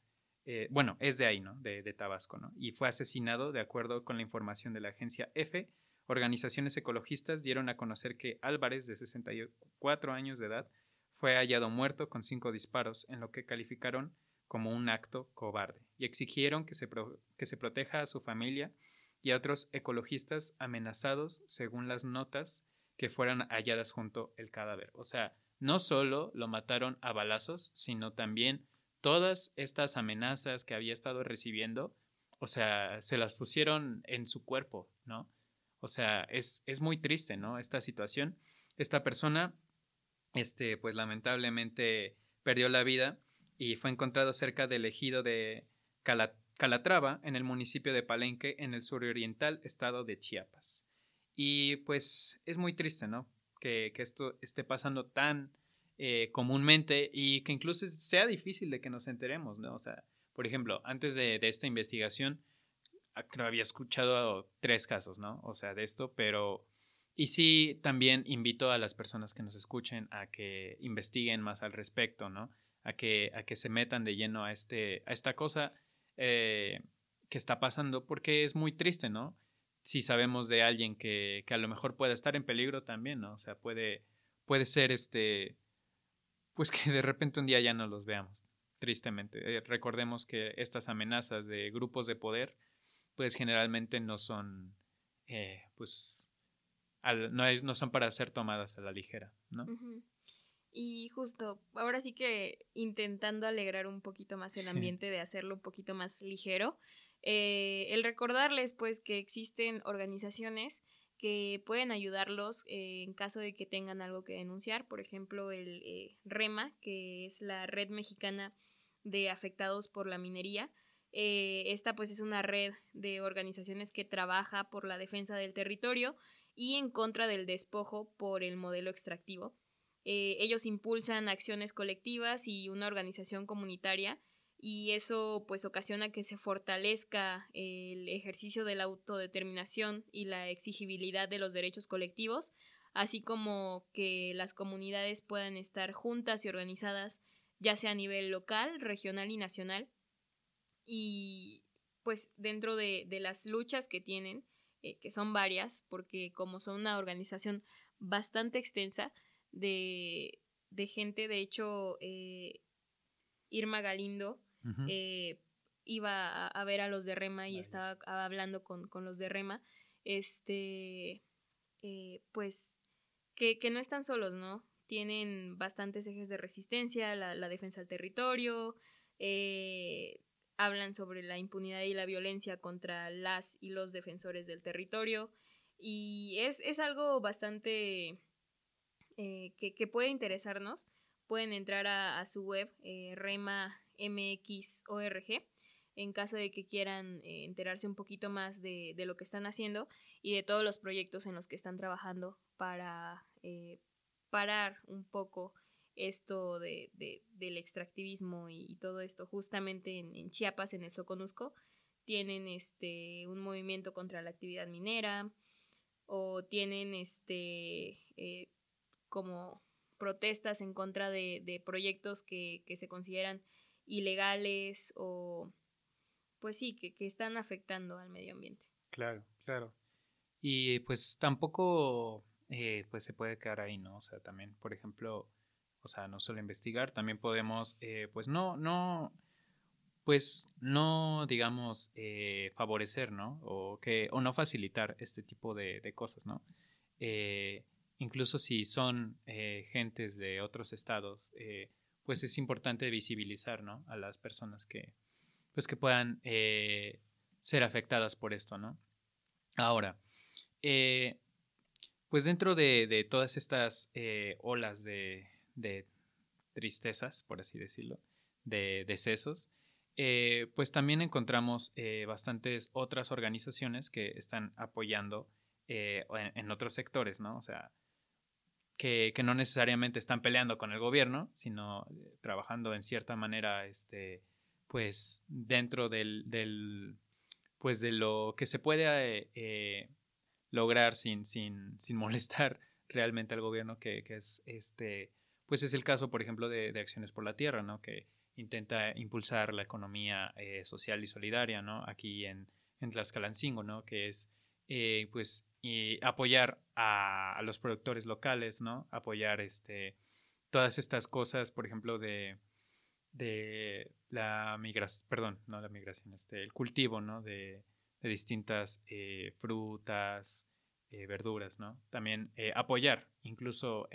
eh, bueno, es de ahí, ¿no? De, Tabasco, ¿no? Y fue asesinado de acuerdo con la información de la agencia F organizaciones ecologistas dieron a conocer que Álvarez, de 64 años de edad, fue hallado muerto con cinco disparos, en lo que calificaron como un acto cobarde, y exigieron que se, que se proteja a su familia y a otros ecologistas amenazados según las notas que fueran halladas junto al cadáver. O sea, no solo lo mataron a balazos, sino también todas estas amenazas que había estado recibiendo, o sea, se las pusieron en su cuerpo, ¿no? O sea, es, es muy triste, ¿no? Esta situación. Esta persona, este, pues lamentablemente perdió la vida y fue encontrado cerca del ejido de Calatrava, en el municipio de Palenque, en el suroriental estado de Chiapas. Y pues es muy triste, ¿no? Que, que esto esté pasando tan eh, comúnmente y que incluso sea difícil de que nos enteremos, ¿no? O sea, por ejemplo, antes de, de esta investigación, Ah, creo había escuchado tres casos, ¿no? O sea, de esto, pero... Y sí, también invito a las personas que nos escuchen a que investiguen más al respecto, ¿no? A que, a que se metan de lleno a, este, a esta cosa eh, que está pasando, porque es muy triste, ¿no? Si sabemos de alguien que, que, a lo mejor puede estar en peligro también, ¿no? O sea, puede, puede ser este, pues que de repente un día ya no los veamos, tristemente. Eh, recordemos que estas amenazas de grupos de poder pues generalmente no son, eh, pues, no, no, son para ser tomadas a la ligera, ¿no? Y justo, ahora sí que intentando alegrar un poquito más el ambiente, de hacerlo un poquito más ligero, eh, el recordarles pues que existen organizaciones que pueden ayudarlos eh, en caso de que tengan algo que denunciar, por ejemplo el REMA, que es la Red Mexicana de Afectados por la Minería, eh, esta pues es una red de organizaciones que trabaja por la defensa del territorio y en contra del despojo por el modelo extractivo. Eh, ellos impulsan acciones colectivas y una organización comunitaria y eso pues ocasiona que se fortalezca el ejercicio de la autodeterminación y la exigibilidad de los derechos colectivos, así como que las comunidades puedan estar juntas y organizadas ya sea a nivel local, regional y nacional. Y pues dentro de, las luchas que tienen, eh, que son varias, porque como son una organización bastante extensa de, gente, de hecho, eh, Irma Galindo eh, iba a, ver a los de Rema y estaba hablando con, los de Rema, este, eh, pues que, no están solos, ¿no? Tienen bastantes ejes de resistencia, la, defensa del territorio, eh, hablan sobre la impunidad y la violencia contra las y los defensores del territorio y es, algo bastante que, puede interesarnos. Pueden entrar a, su web, Rema MXORG en caso de que quieran eh, enterarse un poquito más de, lo que están haciendo y de todos los proyectos en los que están trabajando para eh, parar un poco esto de, del extractivismo y, todo esto. Justamente en, Chiapas, en el Soconusco, tienen este, un movimiento contra la actividad minera o tienen este, eh, como protestas en contra de, proyectos que, que se consideran ilegales o pues sí, que, están afectando al medio ambiente. Claro, claro. Y pues tampoco eh, pues se puede quedar ahí, ¿no? O sea, también, por ejemplo, o sea, no solo investigar, también podemos, eh, pues no, no, pues no, digamos, eh, favorecer, ¿no? O, que, o no facilitar este tipo de, de cosas, ¿no? incluso si son gentes de otros estados, pues es importante visibilizar, ¿no? A las personas que, pues que puedan eh, ser afectadas por esto, ¿no? Ahora, eh, pues dentro de, todas estas eh, olas de, tristezas, por así decirlo, de decesos, pues también encontramos bastantes otras organizaciones que están apoyando en, otros sectores, ¿no? O sea, que, no necesariamente están peleando con el gobierno, sino eh, trabajando en cierta manera, este, pues, dentro del, pues, de lo que se puede eh, eh, lograr sin, sin, sin, molestar realmente al gobierno, que, es, este, pues, es el caso, por ejemplo, de, Acciones por la Tierra, ¿no? Que intenta impulsar la economía social y solidaria, ¿no? Aquí en, en Tlaxcalancingo, ¿no? Que es pues y apoyar a, los productores locales, ¿no? Apoyar este, todas estas cosas, por ejemplo, de, de la migración, perdón, no la migración, este, el cultivo, ¿no? De, distintas eh, frutas, eh, verduras, ¿no? También apoyar, incluso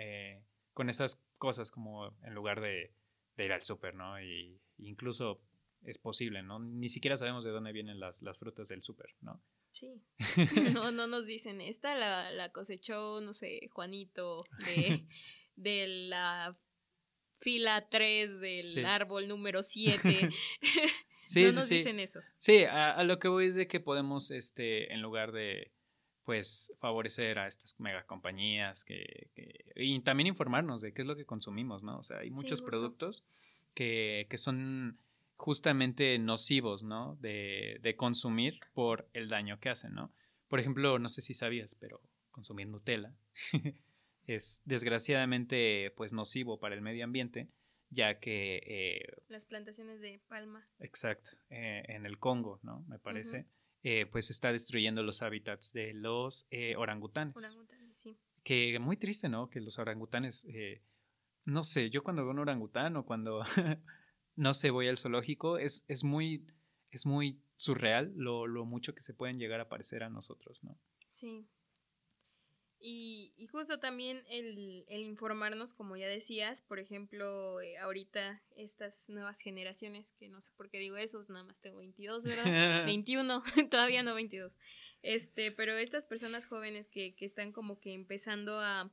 con esas cosas como en lugar de, ir al súper, ¿no? Y incluso es posible, ¿no? Ni siquiera sabemos de dónde vienen las, las frutas del súper, ¿no? Sí. [laughs] No, no nos dicen, esta la, cosechó, no sé, Juanito de, [laughs] de la fila 3 del árbol número 7. [laughs] Sí, no nos dicen eso. Sí, a, lo que voy es de que podemos, este, en lugar de, pues, favorecer a estas mega compañías que, y también informarnos de qué es lo que consumimos, ¿no? O sea, hay muchos productos que, que son justamente nocivos, ¿no? De, de, consumir por el daño que hacen, ¿no? Por ejemplo, no sé si sabías, pero consumir Nutella [laughs] es desgraciadamente pues nocivo para el medio ambiente, ya que... Eh, Las plantaciones de palma. Exacto, eh, en el Congo, ¿no? Me parece. Eh, pues está destruyendo los hábitats de los orangutanes. Orangutanes, sí. Que muy triste, ¿no? Que los orangutanes... no sé, yo cuando veo un orangután o cuando [laughs] no sé, voy al zoológico, es, es, muy, es muy surreal lo, mucho que se pueden llegar a parecer a nosotros, ¿no? Sí. Y, justo también el, informarnos, como ya decías, por ejemplo, eh, ahorita estas nuevas generaciones, que no sé por qué digo eso, nada más tengo 22, ¿verdad? [laughs] 21, [laughs] todavía no 22. Este, pero estas personas jóvenes que, que están como que empezando a,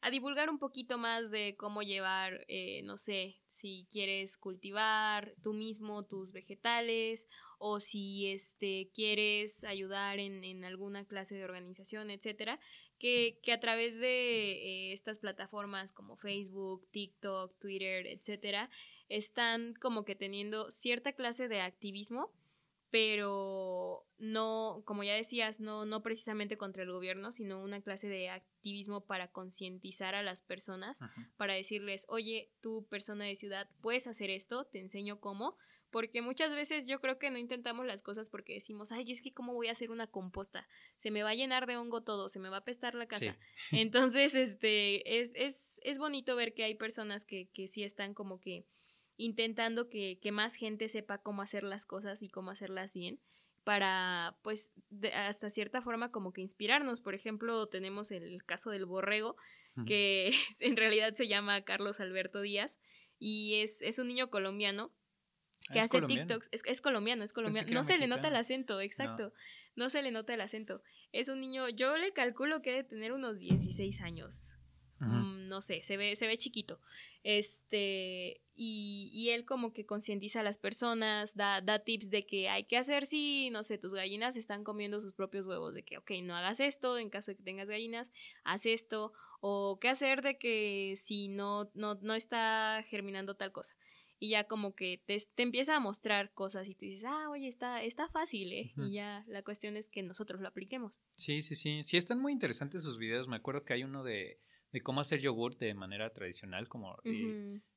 a divulgar un poquito más de cómo llevar, eh, no sé, si quieres cultivar tú mismo tus vegetales o si este, quieres ayudar en, alguna clase de organización, etcétera, que, a través de eh, estas plataformas como Facebook, TikTok, Twitter, etcétera, están como que teniendo cierta clase de activismo, pero no, como ya decías, no, no precisamente contra el gobierno, sino una clase de activismo para concientizar a las personas, para decirles, oye, tú persona de ciudad, puedes hacer esto, te enseño cómo, porque muchas veces yo creo que no intentamos las cosas porque decimos, ay, es que cómo voy a hacer una composta, se me va a llenar de hongo todo, se me va a apestar la casa. Entonces, este, es, es, es bonito ver que hay personas que, que sí están como que intentando que, que, más gente sepa cómo hacer las cosas y cómo hacerlas bien para, pues, hasta cierta forma como que inspirarnos. Por ejemplo, tenemos el caso del borrego, que [laughs] en realidad se llama Carlos Alberto Díaz y es, es un niño colombiano Ah, que hace TikToks. Es, colombiano, es colombiano. No se le nota el acento, exacto. No. se le nota el acento. Es un niño, yo le calculo que debe tener unos 16 años. Mm, no sé, se ve, se ve chiquito. Este, y, y él como que concientiza a las personas, da, da tips de que hay que hacer si, no sé, tus gallinas están comiendo sus propios huevos, de que, ok, no hagas esto, en caso de que tengas gallinas, haz esto, o qué hacer de que si no, no, no está germinando tal cosa y ya como que te, te, empieza a mostrar cosas y tú dices, ah, oye, está, está fácil, ¿eh? Y ya la cuestión es que nosotros lo apliquemos. Sí, sí, sí. Sí, están muy interesantes sus videos. Me acuerdo que hay uno de, de cómo hacer yogur de manera tradicional, como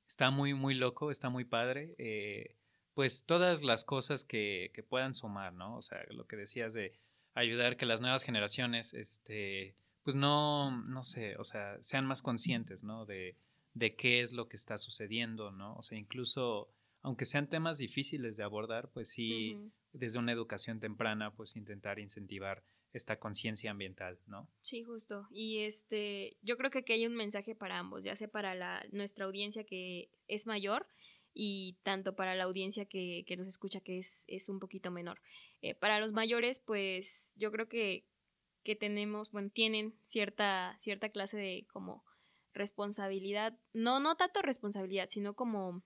está muy, muy loco, está muy padre. Eh, pues todas las cosas que, que puedan sumar, ¿no? O sea, lo que decías de ayudar que las nuevas generaciones, este, pues no, no sé, o sea, sean más conscientes, ¿no? De, de qué es lo que está sucediendo, ¿no? O sea, incluso, aunque sean temas difíciles de abordar, pues sí, desde una educación temprana, pues intentar incentivar esta conciencia ambiental, ¿no? Sí, justo. Y este, yo creo que aquí hay un mensaje para ambos, ya sea para la, nuestra audiencia que es mayor y tanto para la audiencia que, que nos escucha que es, es un poquito menor. Eh, para los mayores, pues yo creo que, que tenemos, bueno, tienen cierta, cierta clase de como responsabilidad, no, no tanto responsabilidad, sino como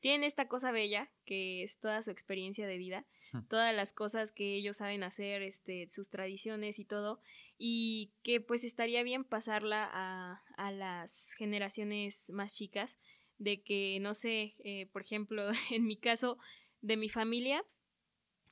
tienen esta cosa bella que es toda su experiencia de vida, todas las cosas que ellos saben hacer, este, sus tradiciones y todo, y que pues estaría bien pasarla a, a las generaciones más chicas, de que, no sé, eh, por ejemplo, [laughs] en mi caso, de mi familia,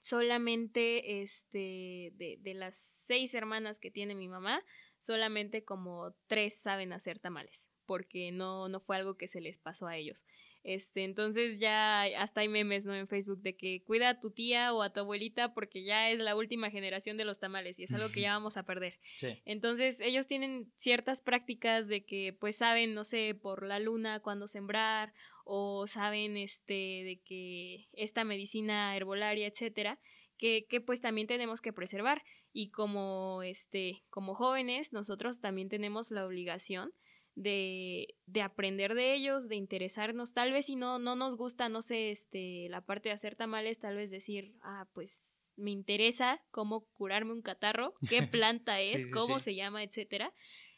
solamente este, de, de las seis hermanas que tiene mi mamá, solamente como tres saben hacer tamales, porque no, no fue algo que se les pasó a ellos. Este, entonces ya hasta hay memes, ¿no? En Facebook de que cuida a tu tía o a tu abuelita porque ya es la última generación de los tamales y es algo que ya [laughs] vamos a perder. Entonces ellos tienen ciertas prácticas de que pues saben, no sé, por la luna cuándo sembrar o saben este de que esta medicina herbolaria, etcétera, que, que pues también tenemos que preservar y como este como jóvenes nosotros también tenemos la obligación de, de, aprender de ellos, de interesarnos, tal vez si no, no nos gusta, no sé, este, la parte de hacer tamales, tal vez decir, ah, pues me interesa cómo curarme un catarro, qué [laughs] planta es, cómo se llama, etcétera,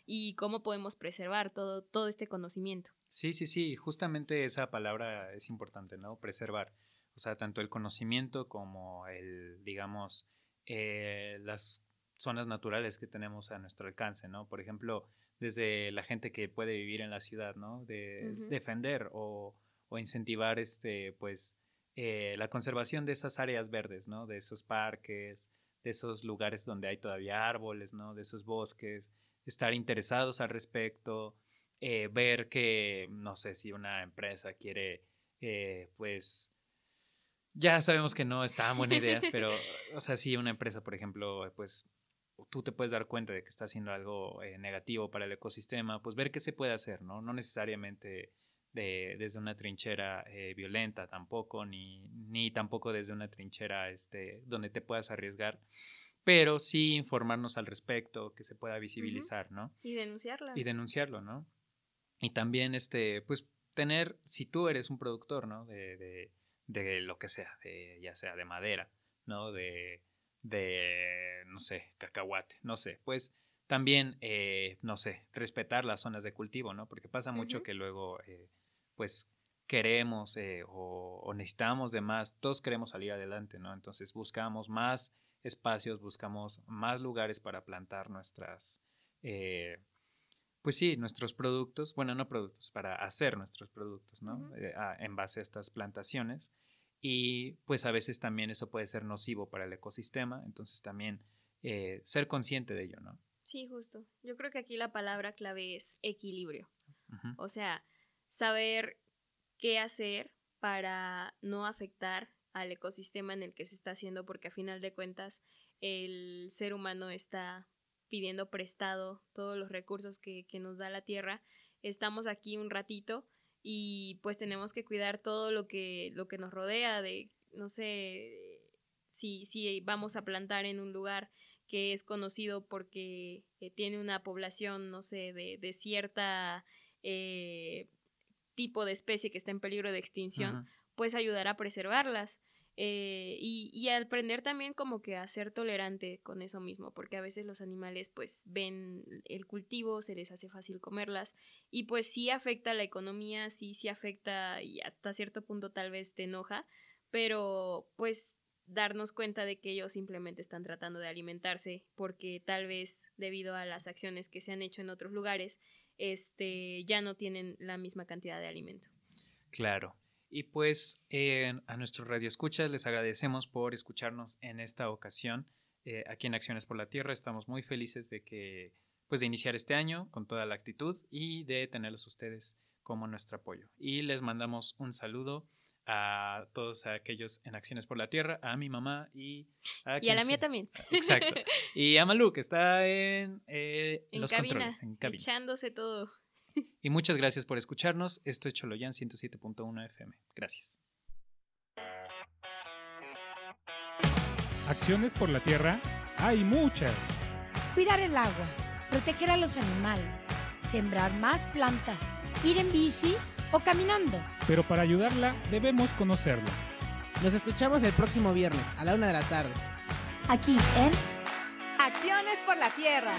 y cómo podemos preservar todo, todo este conocimiento. Sí, sí, sí, justamente esa palabra es importante, ¿no? Preservar. O sea, tanto el conocimiento como el, digamos, eh, las zonas naturales que tenemos a nuestro alcance, ¿no? Por ejemplo, desde la gente que puede vivir en la ciudad, ¿no? De defender o, incentivar, este, pues, eh, la conservación de esas áreas verdes, ¿no? De esos parques, de esos lugares donde hay todavía árboles, ¿no? De esos bosques, estar interesados al respecto, eh, ver que, no sé, si una empresa quiere, pues, ya sabemos que no está buena idea, [laughs] pero, o sea, si una empresa, por ejemplo, pues tú te puedes dar cuenta de que está haciendo algo eh, negativo para el ecosistema, pues ver qué se puede hacer, ¿no? No necesariamente de, desde una trinchera eh, violenta tampoco, ni, ni tampoco desde una trinchera este, donde te puedas arriesgar, pero sí informarnos al respecto, que se pueda visibilizar, ¿no? Y denunciarlo. Y denunciarlo, ¿no? Y también, este, pues, tener, si tú eres un productor, ¿no? de de lo que sea, de, ya sea de madera, ¿no? De, de, no sé, cacahuate, no sé, pues también, eh, no sé, respetar las zonas de cultivo, ¿no? Porque pasa mucho que luego, eh, pues, queremos eh, o, necesitamos de más, todos queremos salir adelante, ¿no? Entonces buscamos más espacios, buscamos más lugares para plantar nuestras, pues sí, nuestros productos, bueno, no productos, para hacer nuestros productos, ¿no? En base a estas plantaciones. Y pues a veces también eso puede ser nocivo para el ecosistema, entonces también eh, ser consciente de ello, ¿no? Sí, justo. Yo creo que aquí la palabra clave es equilibrio. O sea, saber qué hacer para no afectar al ecosistema en el que se está haciendo, porque a final de cuentas el ser humano está pidiendo prestado todos los recursos que, que nos da la tierra. Estamos aquí un ratito y pues tenemos que cuidar todo lo que, lo que nos rodea, de, no sé, si, si vamos a plantar en un lugar que es conocido porque eh, tiene una población, no sé, de, de cierta eh, tipo de especie que está en peligro de extinción, pues ayudar a preservarlas. Eh, y, y aprender también como que a ser tolerante con eso mismo, porque a veces los animales pues ven el cultivo, se les hace fácil comerlas y pues sí afecta la economía, sí, sí afecta y hasta cierto punto tal vez te enoja, pero pues darnos cuenta de que ellos simplemente están tratando de alimentarse porque tal vez debido a las acciones que se han hecho en otros lugares, este, ya no tienen la misma cantidad de alimento. Claro. Y pues eh, a nuestros radioescuchas les agradecemos por escucharnos en esta ocasión eh, aquí en Acciones por la Tierra. Estamos muy felices de que pues de iniciar este año con toda la actitud y de tenerlos ustedes como nuestro apoyo. Y les mandamos un saludo a todos aquellos en Acciones por la Tierra, a mi mamá y a, Y a quien la mía también. [laughs] Exacto. Y a Malú, que está en, eh, En los cabina, controles, en cabina. echándose todo. [laughs] Y muchas gracias por escucharnos. Esto es Choloyan 107.1 FM. Gracias. Acciones por la tierra hay muchas. Cuidar el agua, proteger a los animales, sembrar más plantas, ir en bici o caminando. Pero para ayudarla debemos conocerla. Nos escuchamos el próximo viernes a la una de la tarde. Aquí en Acciones por la tierra.